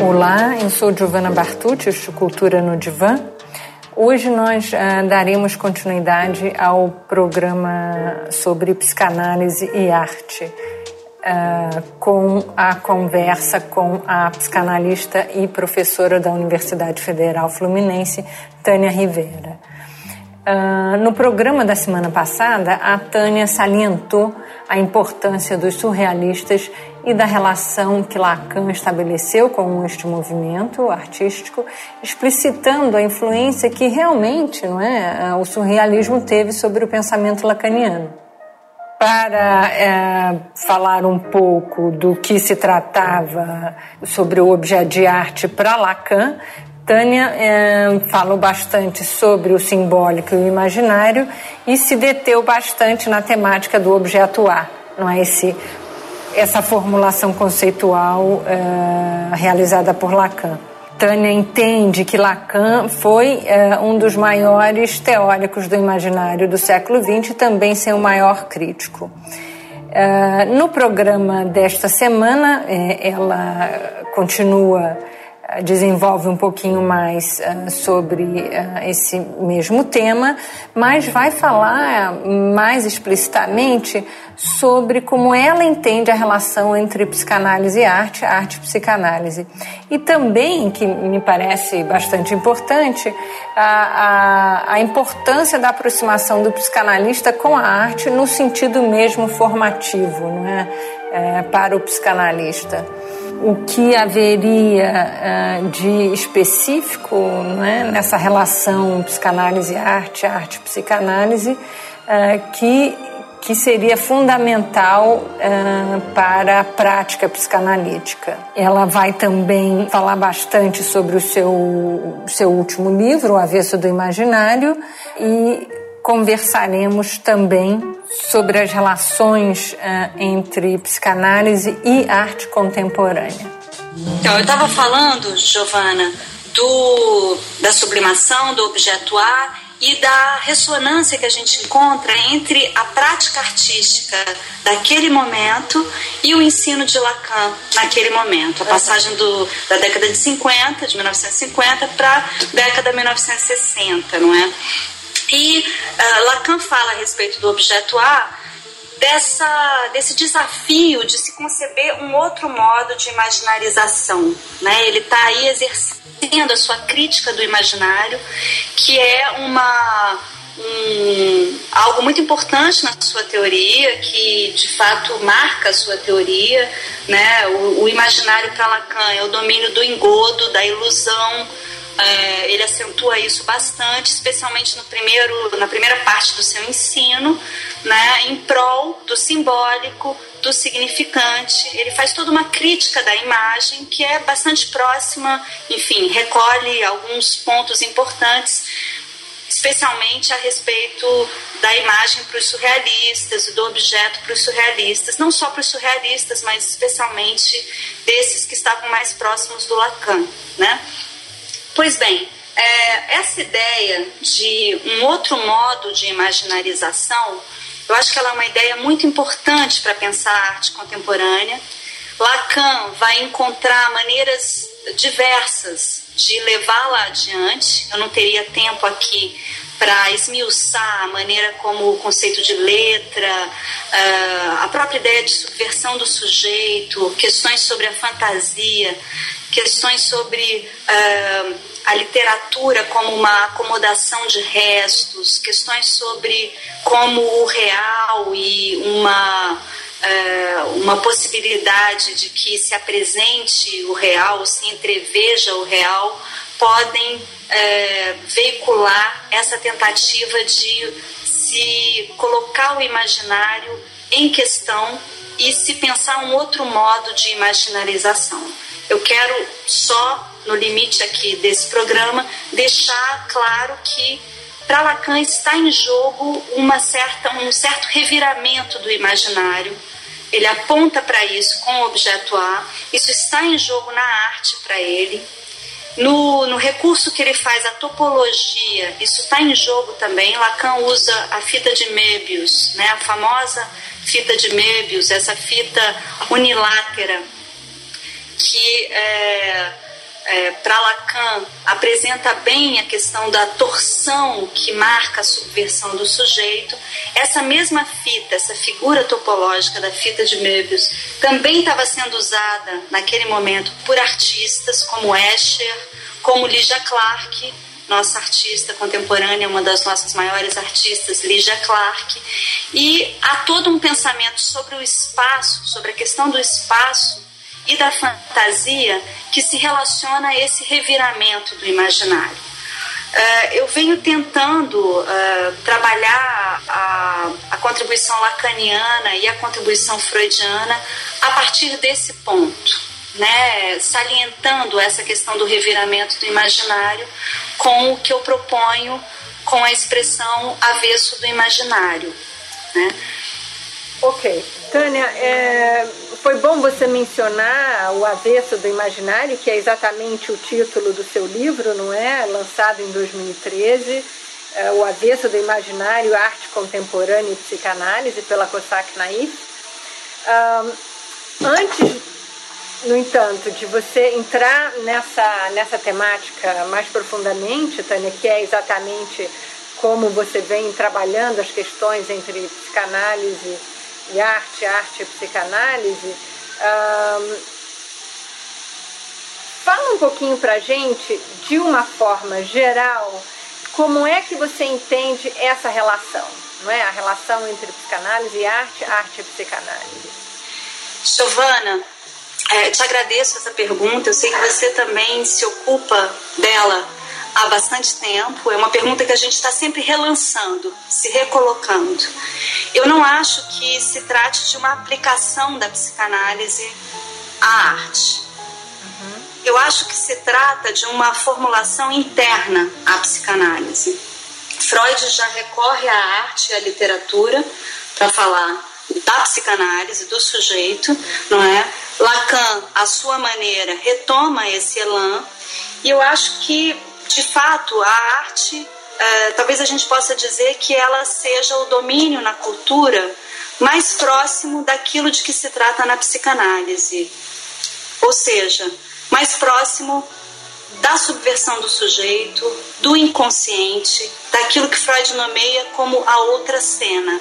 Olá, eu sou Giovana Bartucci, de Cultura no Divã. Hoje nós uh, daremos continuidade ao programa sobre psicanálise e arte, uh, com a conversa com a psicanalista e professora da Universidade Federal Fluminense, Tânia Rivera. Uh, no programa da semana passada, a Tânia salientou a importância dos surrealistas e da relação que Lacan estabeleceu com este movimento artístico, explicitando a influência que realmente não é, o surrealismo teve sobre o pensamento lacaniano. Para é, falar um pouco do que se tratava sobre o objeto de arte para Lacan, Tânia é, falou bastante sobre o simbólico e o imaginário e se deteu bastante na temática do objeto A, não é esse essa formulação conceitual é, realizada por Lacan. Tânia entende que Lacan foi é, um dos maiores teóricos do imaginário do século XX e também seu maior crítico. É, no programa desta semana, ela continua desenvolve um pouquinho mais uh, sobre uh, esse mesmo tema, mas vai falar mais explicitamente sobre como ela entende a relação entre psicanálise e arte, arte e psicanálise. E também, que me parece bastante importante, a, a, a importância da aproximação do psicanalista com a arte no sentido mesmo formativo, não é? é para o psicanalista o que haveria uh, de específico né, nessa relação psicanálise-arte, arte-psicanálise, uh, que, que seria fundamental uh, para a prática psicanalítica. Ela vai também falar bastante sobre o seu, seu último livro, O Avesso do Imaginário, e conversaremos também sobre as relações uh, entre psicanálise e arte contemporânea. Então, eu estava falando, Giovana, do, da sublimação do objeto A e da ressonância que a gente encontra entre a prática artística daquele momento e o ensino de Lacan naquele momento. A passagem do, da década de 50, de 1950, para a década de 1960, não é? E uh, Lacan fala a respeito do objeto A dessa, desse desafio de se conceber um outro modo de imaginarização. Né? Ele está aí exercendo a sua crítica do imaginário, que é uma, um, algo muito importante na sua teoria, que de fato marca a sua teoria. Né? O, o imaginário para Lacan é o domínio do engodo, da ilusão é, ele acentua isso bastante, especialmente no primeiro, na primeira parte do seu ensino, né, em prol do simbólico, do significante. Ele faz toda uma crítica da imagem que é bastante próxima, enfim, recolhe alguns pontos importantes, especialmente a respeito da imagem para os surrealistas e do objeto para os surrealistas, não só para os surrealistas, mas especialmente desses que estavam mais próximos do Lacan, né? Pois bem, é, essa ideia de um outro modo de imaginarização, eu acho que ela é uma ideia muito importante para pensar a arte contemporânea. Lacan vai encontrar maneiras diversas de levá-la adiante. Eu não teria tempo aqui para esmiuçar a maneira como o conceito de letra, ah, a própria ideia de subversão do sujeito, questões sobre a fantasia, questões sobre uh, a literatura como uma acomodação de restos, questões sobre como o real e uma, uh, uma possibilidade de que se apresente o real, se entreveja o real, podem uh, veicular essa tentativa de se colocar o imaginário em questão e se pensar um outro modo de imaginarização. Eu quero só, no limite aqui desse programa, deixar claro que para Lacan está em jogo uma certa, um certo reviramento do imaginário. Ele aponta para isso com o objeto A. Isso está em jogo na arte para ele. No, no, recurso que ele faz, a topologia, isso está em jogo também. Lacan usa a fita de Möbius, né? a famosa fita de Möbius, essa fita unilátera que é, é, para Lacan, apresenta bem a questão da torção que marca a subversão do sujeito, essa mesma fita, essa figura topológica da fita de Möbius, também estava sendo usada naquele momento por artistas como Escher, como Ligia Clark, nossa artista contemporânea, uma das nossas maiores artistas, Ligia Clark, e há todo um pensamento sobre o espaço, sobre a questão do espaço e da fantasia que se relaciona a esse reviramento do imaginário. Uh, eu venho tentando uh, trabalhar a, a, contribuição lacaniana e a contribuição freudiana a partir desse ponto né, salientando essa questão do reviramento do imaginário com o que eu proponho com a expressão avesso do imaginário. Né? Ok. Tânia, é, foi bom você mencionar o avesso do imaginário, que é exatamente o título do seu livro, não é? Lançado em 2013. É, o avesso do imaginário, arte contemporânea e psicanálise, pela Cossack Naif. Um, antes no entanto, de você entrar nessa, nessa temática mais profundamente, Tânia, que é exatamente como você vem trabalhando as questões entre psicanálise e arte, arte e psicanálise, um, fala um pouquinho para a gente, de uma forma geral, como é que você entende essa relação, não é? A relação entre psicanálise e arte, arte e psicanálise. Giovana, é, te agradeço essa pergunta. Eu sei que você também se ocupa dela há bastante tempo. É uma pergunta que a gente está sempre relançando, se recolocando. Eu não acho que se trate de uma aplicação da psicanálise à arte. Eu acho que se trata de uma formulação interna à psicanálise. Freud já recorre à arte e à literatura para falar da psicanálise, do sujeito, não é? Lacan, à sua maneira, retoma esse elan, e eu acho que, de fato, a arte, é, talvez a gente possa dizer que ela seja o domínio na cultura mais próximo daquilo de que se trata na psicanálise, ou seja, mais próximo da subversão do sujeito, do inconsciente, daquilo que Freud nomeia como a outra cena.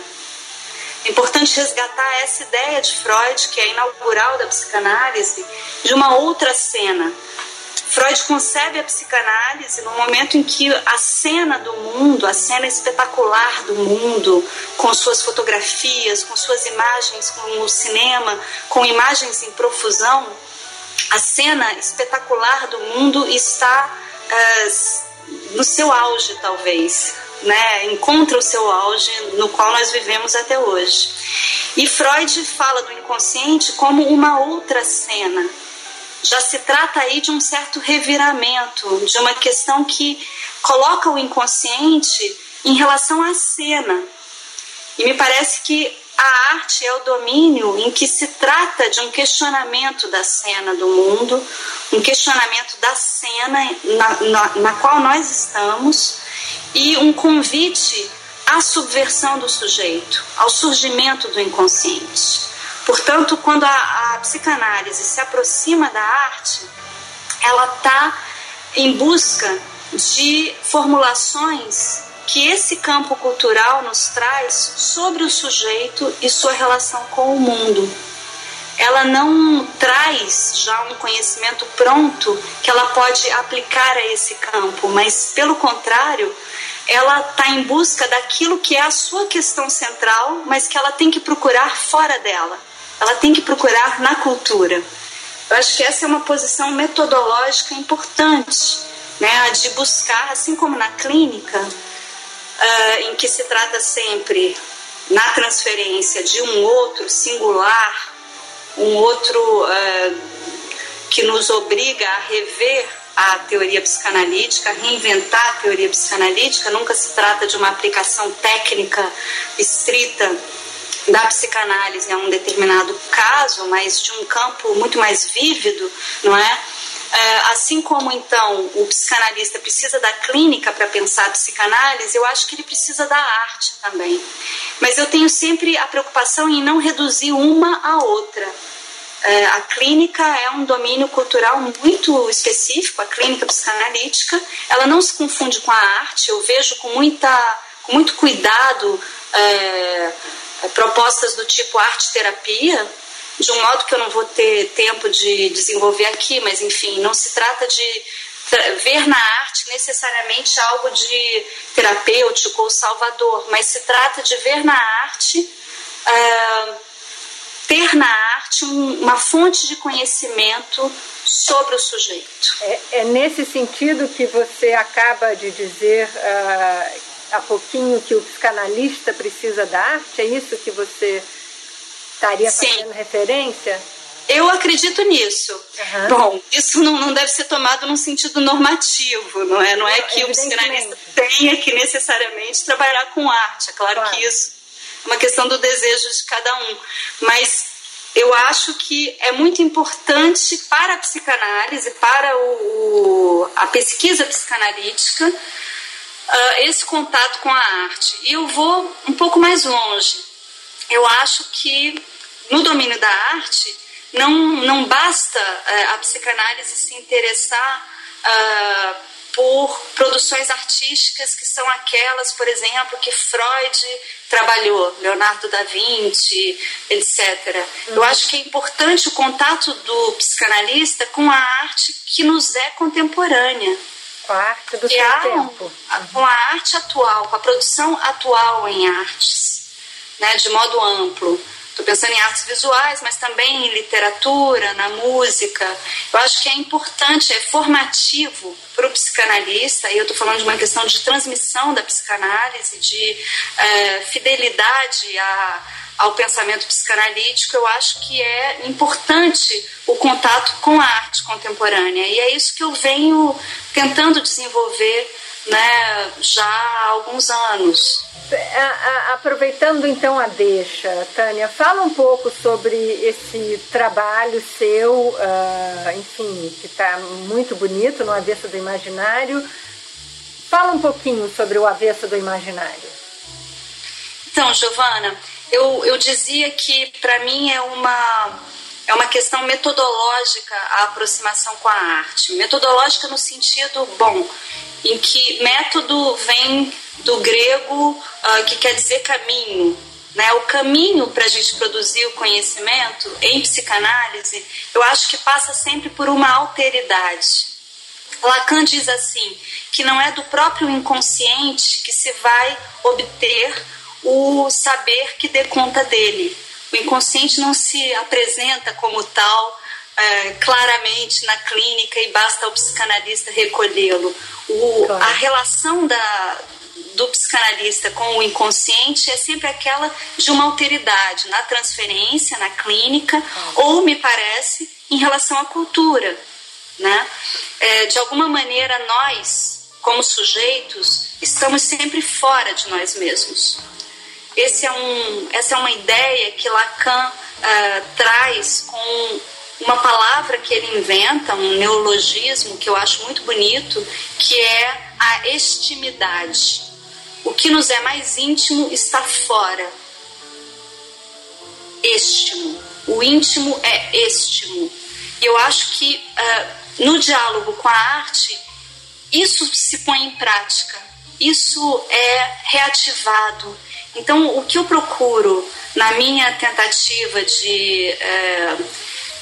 É importante resgatar essa ideia de Freud, que é inaugural da psicanálise, de uma outra cena. Freud concebe a psicanálise no momento em que a cena do mundo, a cena espetacular do mundo, com suas fotografias, com suas imagens, com o cinema, com imagens em profusão, a cena espetacular do mundo está uh, no seu auge, talvez né, encontra o seu auge no qual nós vivemos até hoje. E Freud fala do inconsciente como uma outra cena. Já se trata aí de um certo reviramento, de uma questão que coloca o inconsciente em relação à cena. E me parece que a arte é o domínio em que se trata de um questionamento da cena do mundo, um questionamento da cena na, na, na qual nós estamos e um convite à subversão do sujeito, ao surgimento do inconsciente. Portanto, quando a, a psicanálise se aproxima da arte, ela está em busca de formulações que esse campo cultural nos traz sobre o sujeito e sua relação com o mundo. Ela não traz já um conhecimento pronto que ela pode aplicar a esse campo, mas pelo contrário, ela está em busca daquilo que é a sua questão central, mas que ela tem que procurar fora dela. Ela tem que procurar na cultura. Eu acho que essa é uma posição metodológica importante, né, a de buscar, assim como na clínica, uh, em que se trata sempre na transferência de um outro singular, um outro uh, que nos obriga a rever a teoria psicanalítica, reinventar a teoria psicanalítica, nunca se trata de uma aplicação técnica estrita da psicanálise a um determinado caso, mas de um campo muito mais vívido, não é? é assim como então o psicanalista precisa da clínica para pensar a psicanálise, eu acho que ele precisa da arte também. Mas eu tenho sempre a preocupação em não reduzir uma à outra É, a clínica é um domínio cultural muito específico, a clínica psicanalítica. Ela não se confunde com a arte. Eu vejo com, muita, muito cuidado é, propostas do tipo arte-terapia, de um modo que eu não vou ter tempo de desenvolver aqui, mas enfim, não se trata de ver na arte necessariamente algo de terapêutico ou salvador, mas se trata de ver na arte, uh, ter na arte um, uma fonte de conhecimento sobre o sujeito. É, é, nesse sentido que você acaba de dizer uh, há pouquinho que o psicanalista precisa da arte? É isso que você estaria fazendo Sim. referência? Eu acredito nisso. Uhum. Bom, isso não, não deve ser tomado num sentido normativo, não é? Não é que o psicanalista tenha que necessariamente trabalhar com arte. É claro, claro, que isso é uma questão do desejo de cada um. Mas eu acho que é muito importante para a psicanálise, para o a pesquisa psicanalítica, uh, esse contato com a arte. E eu vou um pouco mais longe. Eu acho que no domínio da arte não, não basta uh, a psicanálise se interessar uh, por produções artísticas que são aquelas, por exemplo, que Freud trabalhou, Leonardo da Vinci, etc. Uhum. Eu acho que é importante o contato do psicanalista com a arte que nos é contemporânea. Com a arte do seu tempo. Com a arte atual, com a produção atual em artes, né, de modo amplo. Estou pensando em artes visuais, mas também em literatura, na música. Eu acho que é importante, é formativo para o psicanalista, e eu estou falando de uma questão de transmissão da psicanálise, de é, fidelidade a, ao pensamento psicanalítico, eu acho que é importante o contato com a arte contemporânea. E é isso que eu venho tentando desenvolver né, já há alguns anos. Aproveitando então a deixa, Tânia, fala um pouco sobre esse trabalho seu, uh, enfim, que está muito bonito no Avesso do Imaginário. Fala um pouquinho sobre o Avesso do Imaginário. Então, Giovana, eu, eu dizia que para mim é uma é uma questão metodológica a aproximação com a arte. Metodológica no sentido bom, em que método vem do grego uh, que quer dizer caminho. Né? O caminho para a gente produzir o conhecimento em psicanálise, eu acho que passa sempre por uma alteridade. Lacan diz assim, que não é do próprio inconsciente que se vai obter o saber que dê conta dele. O inconsciente não se apresenta como tal é, claramente na clínica e basta ao psicanalista recolhê-lo. Claro. A relação da, do psicanalista com o inconsciente é sempre aquela de uma alteridade na transferência, na clínica, ou, me parece, em relação à cultura. Né? É, de alguma maneira, nós, como sujeitos, estamos sempre fora de nós mesmos. Esse é um, essa é uma ideia que Lacan uh, traz com uma palavra que ele inventa, um neologismo que eu acho muito bonito, que é a estimidade. O que nos é mais íntimo está fora. Estimo. O íntimo é estimo. E eu acho que uh, no diálogo com a arte, isso se põe em prática. Isso é reativado então, o que eu procuro na minha tentativa de, é,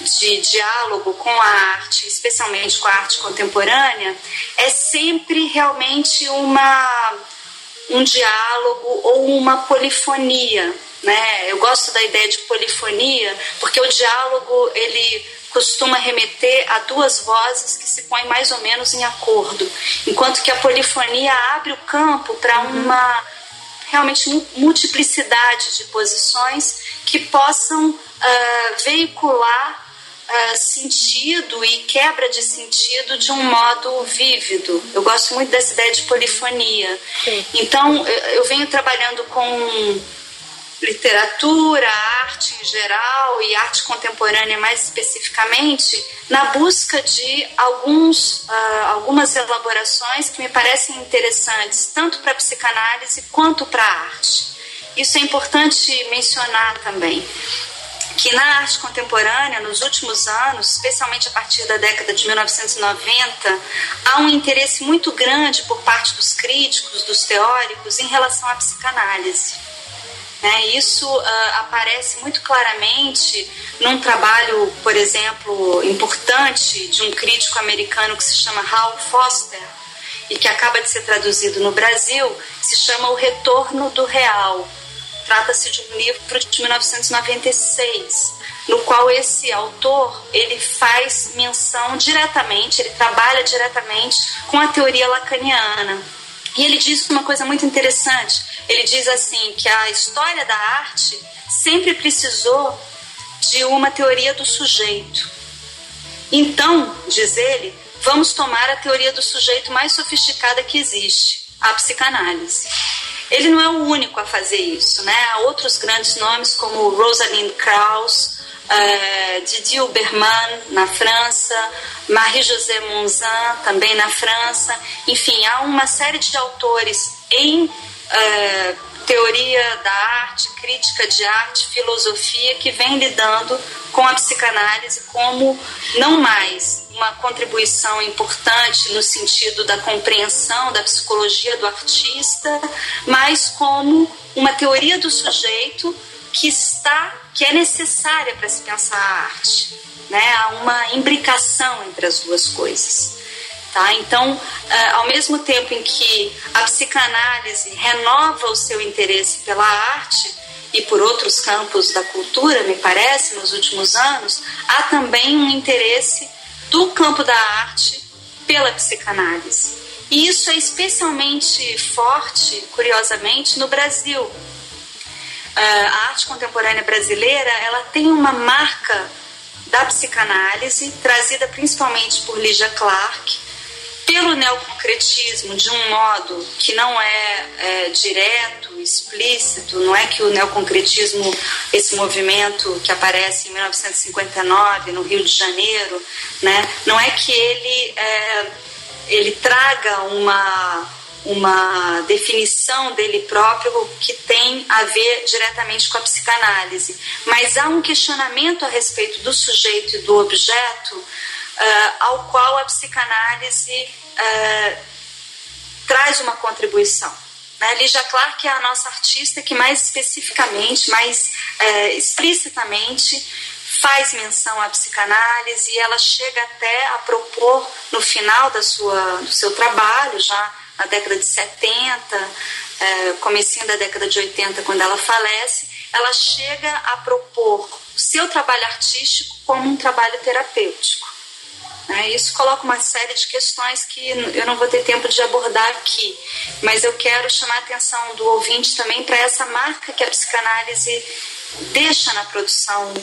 de diálogo com a arte, especialmente com a arte contemporânea, é sempre realmente uma, um diálogo ou uma polifonia. Né? Eu gosto da ideia de polifonia porque o diálogo ele costuma remeter a duas vozes que se põem mais ou menos em acordo, enquanto que a polifonia abre o campo para uhum. uma realmente multiplicidade de posições que possam uh, veicular uh, sentido e quebra de sentido de um modo vívido. Eu gosto muito dessa ideia de polifonia. Sim. Então, eu venho trabalhando com literatura, arte em geral e arte contemporânea mais especificamente, na busca de alguns, uh, algumas elaborações que me parecem interessantes, tanto para a psicanálise quanto para a arte. Isso é importante mencionar também. que na arte contemporânea, nos últimos anos, especialmente a partir da década de 1990, há um interesse muito grande por parte dos críticos, dos teóricos, em relação à psicanálise. Né? Isso uh, aparece muito claramente num trabalho, por exemplo, importante de um crítico americano que se chama Hal Foster e que acaba de ser traduzido no Brasil, se chama O Retorno do Real. Trata-se de um livro de 1996, no qual esse autor ele faz menção diretamente, ele trabalha diretamente com a teoria lacaniana. E ele diz uma coisa muito interessante. Ele diz assim que a história da arte sempre precisou de uma teoria do sujeito. Então, diz ele, vamos tomar a teoria do sujeito mais sofisticada que existe, a psicanálise. Ele não é o único a fazer isso, né? Há outros grandes nomes como Rosalind Krauss, uh, Didier Berman na França, Marie-José Monzin também na França. Enfim, há uma série de autores em uh, teoria da arte, crítica de arte, filosofia que vem lidando com a psicanálise como não mais uma contribuição importante no sentido da compreensão da psicologia do artista, mas como uma teoria do sujeito que está que é necessária para se pensar a arte, né? Há uma imbricação entre as duas coisas. Tá? Então, eh, ao mesmo tempo em que a psicanálise renova o seu interesse pela arte e por outros campos da cultura, me parece, nos últimos anos, há também um interesse do campo da arte pela psicanálise. E isso é especialmente forte, curiosamente, no Brasil. Eh, a arte contemporânea brasileira ela tem uma marca da psicanálise, trazida principalmente por Lígia Clark, pelo neoconcretismo de um modo que não é, é, direto, explícito, não é que o neoconcretismo, esse movimento que aparece em 1959 no Rio de Janeiro, né, não é que ele, é, ele traga uma, uma definição dele próprio que tem a ver diretamente com a psicanálise, mas há um questionamento a respeito do sujeito e do objeto uh, ao qual a psicanálise uh, traz uma contribuição. Né? Lígia Clark é a nossa artista que mais especificamente, mais uh, explicitamente faz menção à psicanálise e ela chega até a propor no final da sua, do seu trabalho, já na década de 70, comecinho da década de 80, quando ela falece, ela chega a propor o seu trabalho artístico como um trabalho terapêutico. Né? Isso coloca uma série de questões que eu não vou ter tempo de abordar aqui, mas eu quero chamar a atenção do ouvinte também para essa marca que a psicanálise deixa na produção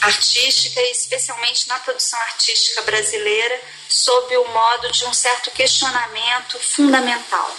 artística e especialmente na produção artística brasileira sob o modo de um certo questionamento fundamental.